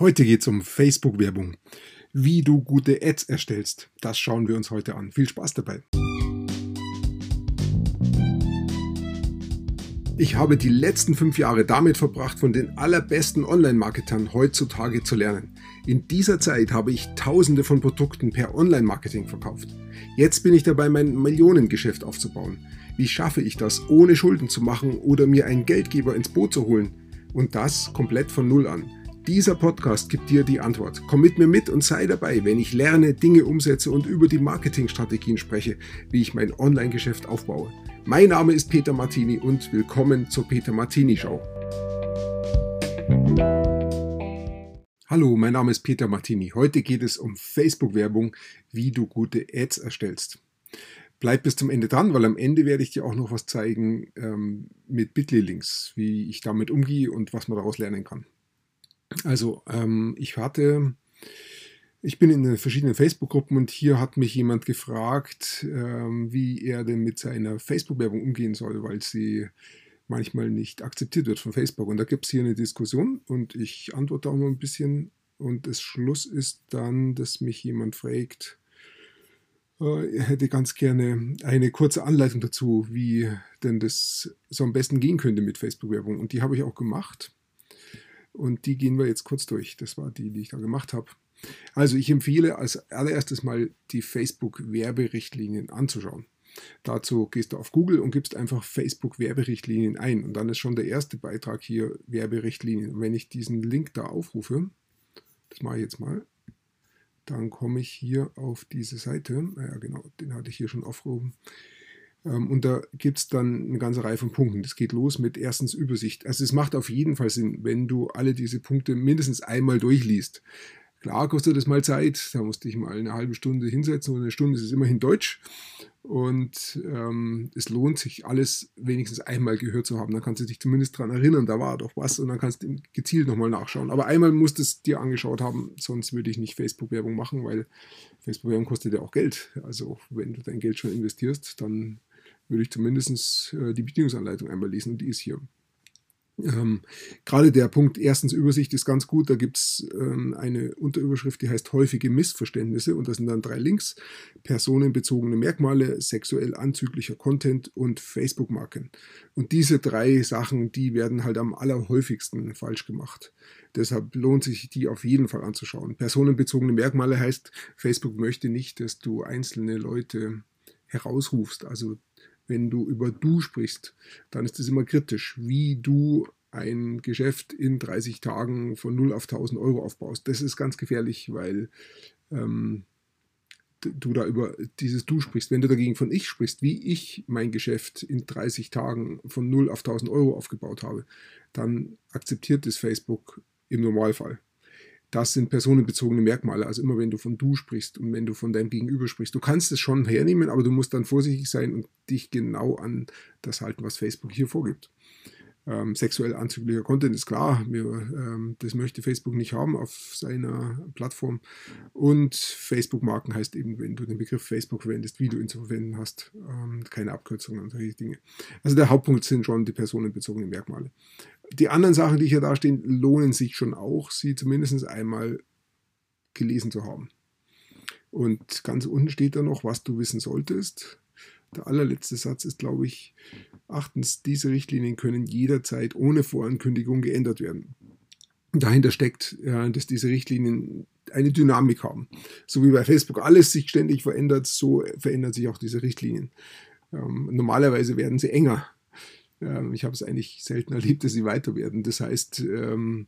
Heute geht es um Facebook-Werbung. Wie du gute Ads erstellst, das schauen wir uns heute an. Viel Spaß dabei. Ich habe die letzten fünf Jahre damit verbracht, von den allerbesten Online-Marketern heutzutage zu lernen. In dieser Zeit habe ich tausende von Produkten per Online-Marketing verkauft. Jetzt bin ich dabei, mein Millionengeschäft aufzubauen. Wie schaffe ich das, ohne Schulden zu machen oder mir einen Geldgeber ins Boot zu holen? Und das komplett von Null an. Dieser Podcast gibt dir die Antwort. Komm mit mir mit und sei dabei, wenn ich lerne, Dinge umsetze und über die Marketingstrategien spreche, wie ich mein Online-Geschäft aufbaue. Mein Name ist Peter Martini und willkommen zur Peter Martini Show. Hallo, mein Name ist Peter Martini. Heute geht es um Facebook-Werbung, wie du gute Ads erstellst. Bleib bis zum Ende dran, weil am Ende werde ich dir auch noch was zeigen ähm, mit Bitly-Links, wie ich damit umgehe und was man daraus lernen kann. Also, ähm, ich hatte, ich bin in verschiedenen Facebook-Gruppen und hier hat mich jemand gefragt, ähm, wie er denn mit seiner Facebook-Werbung umgehen soll, weil sie manchmal nicht akzeptiert wird von Facebook. Und da gibt es hier eine Diskussion und ich antworte auch mal ein bisschen. Und das Schluss ist dann, dass mich jemand fragt, äh, er hätte ganz gerne eine kurze Anleitung dazu, wie denn das so am besten gehen könnte mit Facebook-Werbung. Und die habe ich auch gemacht. Und die gehen wir jetzt kurz durch. Das war die, die ich da gemacht habe. Also ich empfehle als allererstes mal die Facebook-Werberichtlinien anzuschauen. Dazu gehst du auf Google und gibst einfach Facebook-Werberichtlinien ein. Und dann ist schon der erste Beitrag hier Werberichtlinien. Und wenn ich diesen Link da aufrufe, das mache ich jetzt mal, dann komme ich hier auf diese Seite. Naja, genau, den hatte ich hier schon aufgerufen. Ähm, und da gibt es dann eine ganze Reihe von Punkten. Das geht los mit erstens Übersicht. Also es macht auf jeden Fall Sinn, wenn du alle diese Punkte mindestens einmal durchliest. Klar kostet das mal Zeit, da musste ich mal eine halbe Stunde hinsetzen und eine Stunde ist es immerhin Deutsch. Und ähm, es lohnt sich, alles wenigstens einmal gehört zu haben. Dann kannst du dich zumindest daran erinnern, da war doch was und dann kannst du gezielt nochmal nachschauen. Aber einmal musst du es dir angeschaut haben, sonst würde ich nicht Facebook-Werbung machen, weil Facebook-Werbung kostet ja auch Geld. Also wenn du dein Geld schon investierst, dann würde ich zumindest äh, die Bedienungsanleitung einmal lesen und die ist hier. Ähm, gerade der Punkt erstens Übersicht ist ganz gut. Da gibt es ähm, eine Unterüberschrift, die heißt häufige Missverständnisse und das sind dann drei Links. Personenbezogene Merkmale, sexuell anzüglicher Content und Facebook-Marken. Und diese drei Sachen, die werden halt am allerhäufigsten falsch gemacht. Deshalb lohnt sich die auf jeden Fall anzuschauen. Personenbezogene Merkmale heißt, Facebook möchte nicht, dass du einzelne Leute herausrufst. Also wenn du über du sprichst, dann ist es immer kritisch, wie du ein Geschäft in 30 Tagen von 0 auf 1000 Euro aufbaust. Das ist ganz gefährlich, weil ähm, du da über dieses Du sprichst. Wenn du dagegen von ich sprichst, wie ich mein Geschäft in 30 Tagen von 0 auf 1000 Euro aufgebaut habe, dann akzeptiert es Facebook im Normalfall das sind personenbezogene Merkmale. Also immer wenn du von du sprichst und wenn du von deinem Gegenüber sprichst. Du kannst es schon hernehmen, aber du musst dann vorsichtig sein und dich genau an das halten, was Facebook hier vorgibt. Ähm, sexuell anzüglicher Content ist klar, wir, ähm, das möchte Facebook nicht haben auf seiner Plattform. Und Facebook-Marken heißt eben, wenn du den Begriff Facebook verwendest, wie du ihn zu verwenden hast, ähm, keine Abkürzungen und solche Dinge. Also der Hauptpunkt sind schon die personenbezogenen Merkmale. Die anderen Sachen, die hier da stehen, lohnen sich schon auch, sie zumindest einmal gelesen zu haben. Und ganz unten steht da noch, was du wissen solltest. Der allerletzte Satz ist, glaube ich, achtens, diese Richtlinien können jederzeit ohne Vorankündigung geändert werden. Dahinter steckt, dass diese Richtlinien eine Dynamik haben. So wie bei Facebook alles sich ständig verändert, so verändern sich auch diese Richtlinien. Ähm, normalerweise werden sie enger. Ähm, ich habe es eigentlich selten erlebt, dass sie weiter werden. Das heißt, ähm,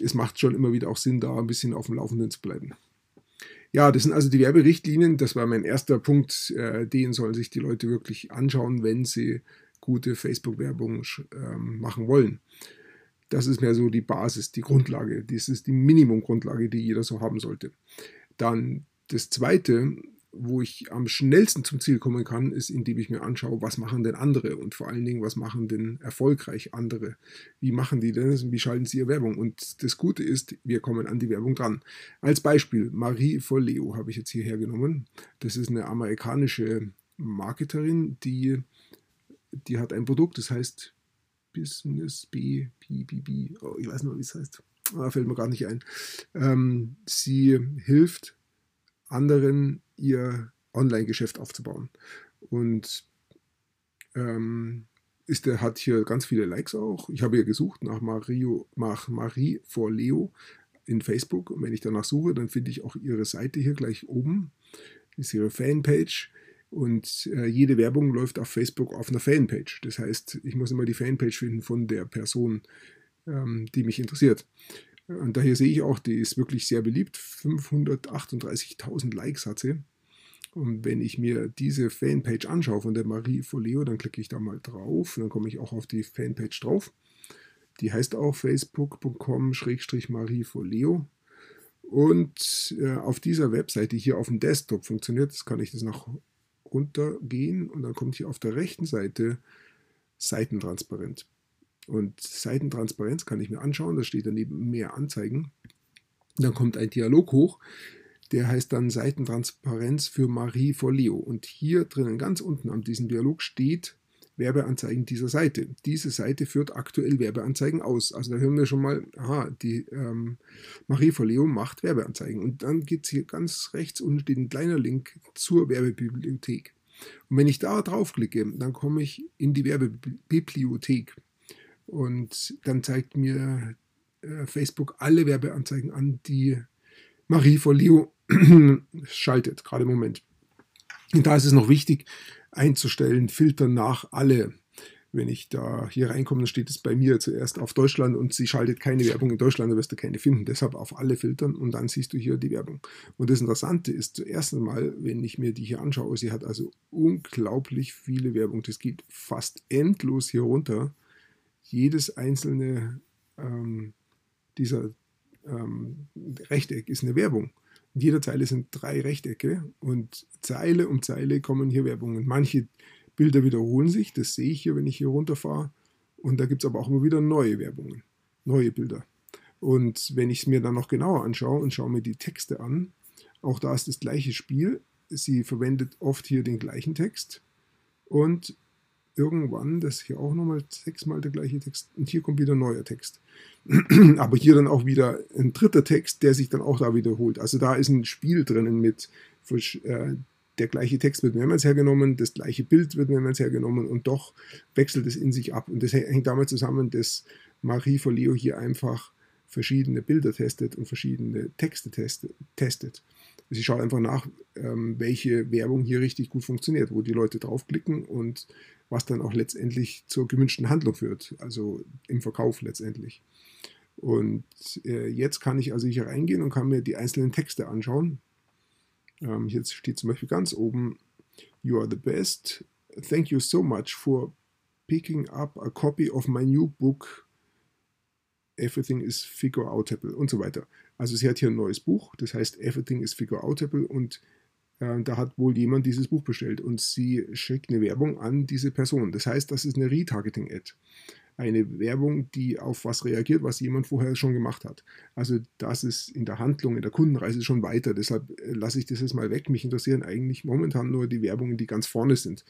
es macht schon immer wieder auch Sinn, da ein bisschen auf dem Laufenden zu bleiben. Ja, das sind also die Werberichtlinien. Das war mein erster Punkt. Äh, den sollen sich die Leute wirklich anschauen, wenn sie gute Facebook-Werbung ähm, machen wollen. Das ist mehr so die Basis, die Grundlage. Das ist die Minimumgrundlage, die jeder so haben sollte. Dann das zweite, wo ich am schnellsten zum Ziel kommen kann, ist, indem ich mir anschaue, was machen denn andere und vor allen Dingen, was machen denn erfolgreich andere? Wie machen die denn das und wie schalten sie ihre Werbung? Und das Gute ist, wir kommen an die Werbung dran. Als Beispiel, Marie Forleo habe ich jetzt hier hergenommen. Das ist eine amerikanische Marketerin, die, die hat ein Produkt, das heißt Business B, B, B, B, oh, ich weiß nicht, wie es heißt. ah, fällt mir gar nicht ein. Ähm, sie hilft anderen, ihr Online-Geschäft aufzubauen. Und ähm, ist, der hat hier ganz viele Likes auch. Ich habe hier gesucht nach, Mario, nach Marie vor Leo in Facebook. Und wenn ich danach suche, dann finde ich auch ihre Seite hier gleich oben. Ist ihre Fanpage. Und äh, jede Werbung läuft auf Facebook auf einer Fanpage. Das heißt, ich muss immer die Fanpage finden von der Person, ähm, die mich interessiert. Und daher sehe ich auch, die ist wirklich sehr beliebt. 538.000 Likes hat sie. Und wenn ich mir diese Fanpage anschaue von der Marie Foleo, dann klicke ich da mal drauf und dann komme ich auch auf die Fanpage drauf. Die heißt auch facebook.com-marie Foleo. Und äh, auf dieser Webseite hier auf dem Desktop funktioniert, das kann ich das nach runtergehen und dann kommt hier auf der rechten Seite Seitentransparent. Und Seitentransparenz kann ich mir anschauen, da steht daneben mehr Anzeigen. Dann kommt ein Dialog hoch, der heißt dann Seitentransparenz für Marie vor Leo. Und hier drinnen ganz unten an diesem Dialog steht Werbeanzeigen dieser Seite. Diese Seite führt aktuell Werbeanzeigen aus. Also da hören wir schon mal, aha, die ähm, Marie vor Leo macht Werbeanzeigen. Und dann geht es hier ganz rechts unten steht ein kleiner Link zur Werbebibliothek. Und wenn ich da draufklicke, dann komme ich in die Werbebibliothek. Und dann zeigt mir äh, Facebook alle Werbeanzeigen an, die Marie vor Leo schaltet, gerade im Moment. Und da ist es noch wichtig einzustellen, filtern nach alle. Wenn ich da hier reinkomme, dann steht es bei mir zuerst auf Deutschland und sie schaltet keine Werbung in Deutschland, dann wirst du keine finden. Deshalb auf alle filtern und dann siehst du hier die Werbung. Und das Interessante ist zuerst einmal, wenn ich mir die hier anschaue, sie hat also unglaublich viele Werbung. Das geht fast endlos hier runter jedes einzelne ähm, dieser ähm, Rechteck ist eine Werbung. In jeder Zeile sind drei Rechtecke und Zeile um Zeile kommen hier Werbungen. Manche Bilder wiederholen sich, das sehe ich hier, wenn ich hier runterfahre. Und da gibt es aber auch immer wieder neue Werbungen, neue Bilder. Und wenn ich es mir dann noch genauer anschaue und schaue mir die Texte an, auch da ist das gleiche Spiel. Sie verwendet oft hier den gleichen Text und irgendwann, das ist hier auch nochmal sechsmal der gleiche Text und hier kommt wieder ein neuer Text. Aber hier dann auch wieder ein dritter Text, der sich dann auch da wiederholt. Also da ist ein Spiel drinnen mit äh, der gleiche Text wird mehrmals hergenommen, das gleiche Bild wird mehrmals hergenommen und doch wechselt es in sich ab. Und das hängt damit zusammen, dass Marie Folio hier einfach verschiedene Bilder testet und verschiedene Texte testet. Sie schaut einfach nach, ähm, welche Werbung hier richtig gut funktioniert, wo die Leute draufklicken und was dann auch letztendlich zur gewünschten Handlung führt, also im Verkauf letztendlich. Und äh, jetzt kann ich also hier reingehen und kann mir die einzelnen Texte anschauen. Ähm, jetzt steht zum Beispiel ganz oben, You are the best. Thank you so much for picking up a copy of my new book. Everything is Figure Outable und so weiter. Also sie hat hier ein neues Buch, das heißt Everything is Figure Outable und da hat wohl jemand dieses Buch bestellt und sie schickt eine Werbung an diese Person. Das heißt, das ist eine Retargeting-Ad. Eine Werbung, die auf was reagiert, was jemand vorher schon gemacht hat. Also das ist in der Handlung, in der Kundenreise schon weiter. Deshalb äh, lasse ich das jetzt mal weg. Mich interessieren eigentlich momentan nur die Werbungen, die ganz vorne sind,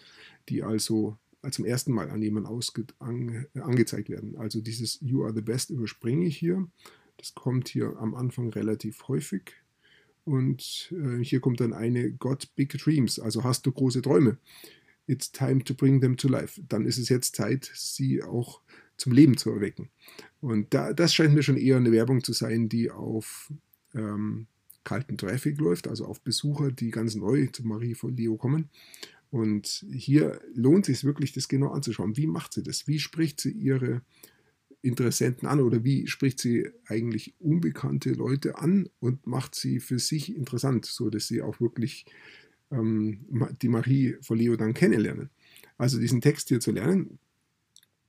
die also zum ersten Mal an jemanden ange angezeigt werden. Also dieses You are the best überspringe ich hier. Das kommt hier am Anfang relativ häufig. Und äh, hier kommt dann eine Got Big Dreams, also hast du große Träume. It's time to bring them to life. Dann ist es jetzt Zeit, sie auch zum Leben zu erwecken. Und da, das scheint mir schon eher eine Werbung zu sein, die auf ähm, kalten Traffic läuft, also auf Besucher, die ganz neu zu Marie von Leo kommen. Und hier lohnt es sich wirklich, das genau anzuschauen. Wie macht sie das? Wie spricht sie ihre Interessenten an oder wie spricht sie eigentlich unbekannte Leute an und macht sie für sich interessant, so dass sie auch wirklich ähm, die Marie von Leo dann kennenlernen. Also diesen Text hier zu lernen.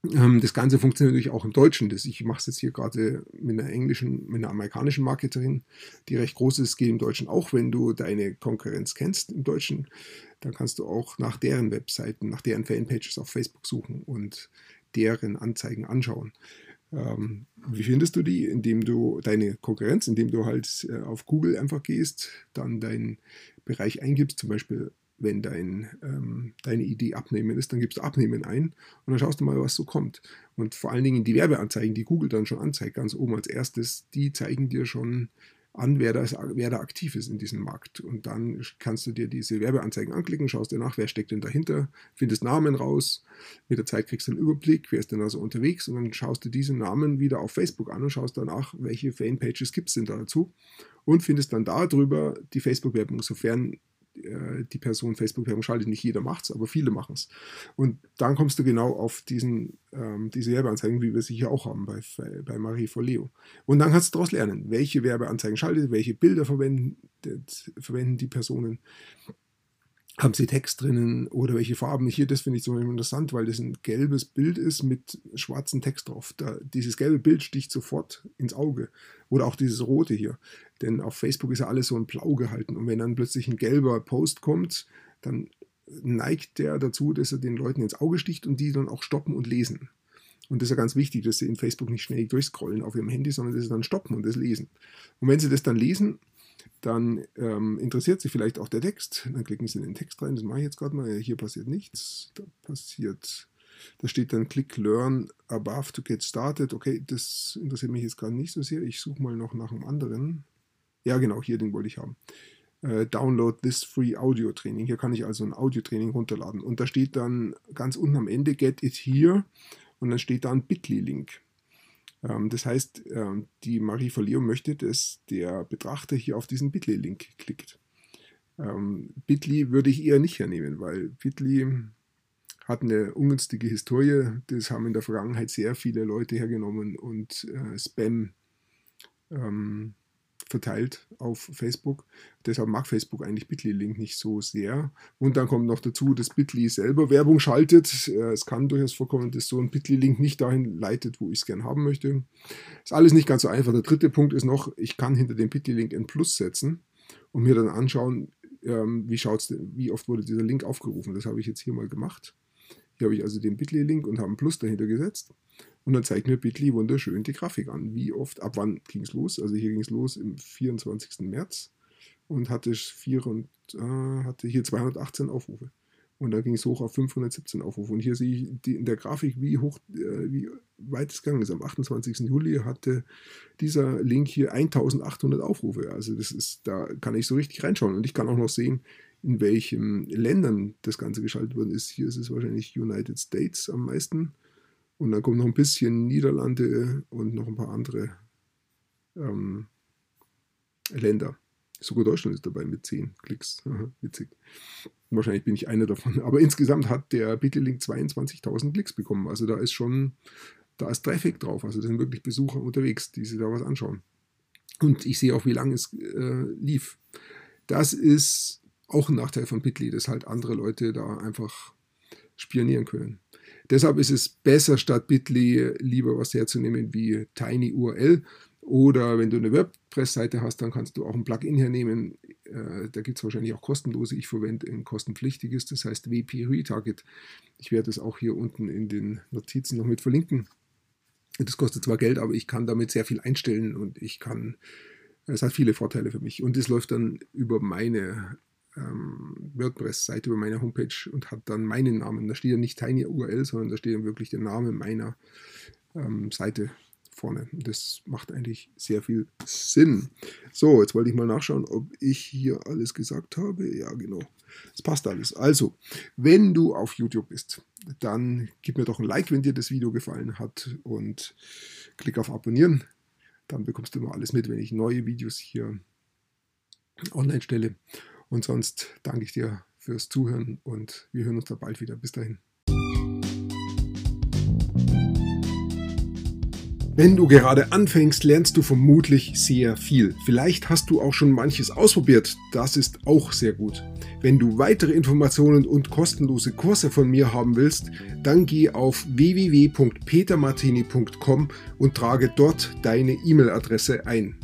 Ähm, das Ganze funktioniert natürlich auch im Deutschen. Das, ich mache es jetzt hier gerade mit einer englischen, mit einer amerikanischen Marketerin, die recht groß ist, geht im Deutschen auch, wenn du deine Konkurrenz kennst im Deutschen, dann kannst du auch nach deren Webseiten, nach deren Fanpages auf Facebook suchen und deren Anzeigen anschauen. Ähm, wie findest du die? Indem du deine Konkurrenz, indem du halt äh, auf Google einfach gehst, dann deinen Bereich eingibst, zum Beispiel wenn dein, ähm, deine Idee abnehmen ist, dann gibst du abnehmen ein und dann schaust du mal, was so kommt. Und vor allen Dingen die Werbeanzeigen, die Google dann schon anzeigt, ganz oben als erstes, die zeigen dir schon an, wer da, ist, wer da aktiv ist in diesem Markt. Und dann kannst du dir diese Werbeanzeigen anklicken, schaust dir nach, wer steckt denn dahinter, findest Namen raus. Mit der Zeit kriegst du einen Überblick, wer ist denn da so unterwegs und dann schaust du diese Namen wieder auf Facebook an und schaust danach, welche Fanpages gibt es denn da dazu und findest dann darüber die Facebook-Werbung, sofern die Person Facebook-Werbung schaltet. Nicht jeder macht es, aber viele machen es. Und dann kommst du genau auf diesen, ähm, diese Werbeanzeigen, wie wir sie hier auch haben bei, bei Marie Leo. Und dann kannst du daraus lernen, welche Werbeanzeigen schaltet, welche Bilder verwenden, verwenden die Personen haben sie Text drinnen oder welche Farben. Hier, das finde ich zum Beispiel interessant, weil das ein gelbes Bild ist mit schwarzem Text drauf. Da, dieses gelbe Bild sticht sofort ins Auge. Oder auch dieses rote hier. Denn auf Facebook ist ja alles so in blau gehalten. Und wenn dann plötzlich ein gelber Post kommt, dann neigt der dazu, dass er den Leuten ins Auge sticht und die dann auch stoppen und lesen. Und das ist ja ganz wichtig, dass sie in Facebook nicht schnell durchscrollen auf ihrem Handy, sondern dass sie dann stoppen und das lesen. Und wenn sie das dann lesen, dann ähm, interessiert Sie vielleicht auch der Text. Dann klicken Sie in den Text rein. Das mache ich jetzt gerade mal. Hier passiert nichts. Da passiert, da steht dann Click Learn Above to get started. Okay, das interessiert mich jetzt gerade nicht so sehr. Ich suche mal noch nach einem anderen. Ja, genau, hier den wollte ich haben. Äh, download this free Audio Training. Hier kann ich also ein Audio Training runterladen. Und da steht dann ganz unten am Ende Get it here. Und dann steht da ein Bitly-Link. Ähm, das heißt, ähm, die Marie Verleo möchte, dass der Betrachter hier auf diesen Bitly-Link klickt. Ähm, Bitly würde ich eher nicht hernehmen, weil Bitly hat eine ungünstige Historie. Das haben in der Vergangenheit sehr viele Leute hergenommen und äh, Spam ähm, verteilt auf Facebook. Deshalb mag Facebook eigentlich Bitly-Link nicht so sehr. Und dann kommt noch dazu, dass Bitly selber Werbung schaltet. Äh, es kann durchaus vorkommen, dass so ein Bitly-Link nicht dahin leitet, wo ich es gerne haben möchte. Ist alles nicht ganz so einfach. Der dritte Punkt ist noch, ich kann hinter dem Bitly-Link ein Plus setzen und mir dann anschauen, ähm, wie, schaut's, wie oft wurde dieser Link aufgerufen. Das habe ich jetzt hier mal gemacht. Hier habe ich also den Bitly-Link und habe ein Plus dahinter gesetzt. Und dann zeigt mir Bitly wunderschön die Grafik an. Wie oft, ab wann ging es los? Also hier ging es los im 24. März und hatte, vier und, äh, hatte hier 218 Aufrufe. Und da ging es hoch auf 517 Aufrufe. Und hier sehe ich die, in der Grafik, wie hoch, äh, wie weit es gegangen ist. Am 28. Juli hatte dieser Link hier 1800 Aufrufe. Also das ist, da kann ich so richtig reinschauen. Und ich kann auch noch sehen, in welchen Ländern das Ganze geschaltet worden ist. Hier ist es wahrscheinlich United States am meisten. Und dann kommt noch ein bisschen Niederlande und noch ein paar andere ähm, Länder. Sogar Deutschland ist dabei mit 10 Klicks. Witzig. Wahrscheinlich bin ich einer davon. Aber insgesamt hat der Bitlink 22.000 Klicks bekommen. Also da ist schon, da ist Traffic drauf. Also da sind wirklich Besucher unterwegs, die sich da was anschauen. Und ich sehe auch, wie lange es äh, lief. Das ist auch ein Nachteil von Bitly, dass halt andere Leute da einfach spionieren können. Deshalb ist es besser, statt Bitly lieber was herzunehmen wie TinyURL. Oder wenn du eine WordPress-Seite hast, dann kannst du auch ein Plugin hernehmen. Äh, da gibt es wahrscheinlich auch kostenlose. Ich verwende ein kostenpflichtiges, das heißt WP Retarget. Ich werde es auch hier unten in den Notizen noch mit verlinken. Das kostet zwar Geld, aber ich kann damit sehr viel einstellen und ich kann, es hat viele Vorteile für mich. Und es läuft dann über meine ähm, WordPress-Seite über meine Homepage und hat dann meinen Namen. Da steht ja nicht Tiny URL, sondern da steht dann wirklich der Name meiner ähm, Seite vorne. Das macht eigentlich sehr viel Sinn. So, jetzt wollte ich mal nachschauen, ob ich hier alles gesagt habe. Ja, genau. Es passt alles. Also, wenn du auf YouTube bist, dann gib mir doch ein Like, wenn dir das Video gefallen hat und klick auf Abonnieren. Dann bekommst du immer alles mit, wenn ich neue Videos hier online stelle. Und sonst danke ich dir fürs Zuhören und wir hören uns da bald wieder. Bis dahin. Wenn du gerade anfängst, lernst du vermutlich sehr viel. Vielleicht hast du auch schon manches ausprobiert. Das ist auch sehr gut. Wenn du weitere Informationen und kostenlose Kurse von mir haben willst, dann geh auf www.petermartini.com und trage dort deine E-Mail-Adresse ein.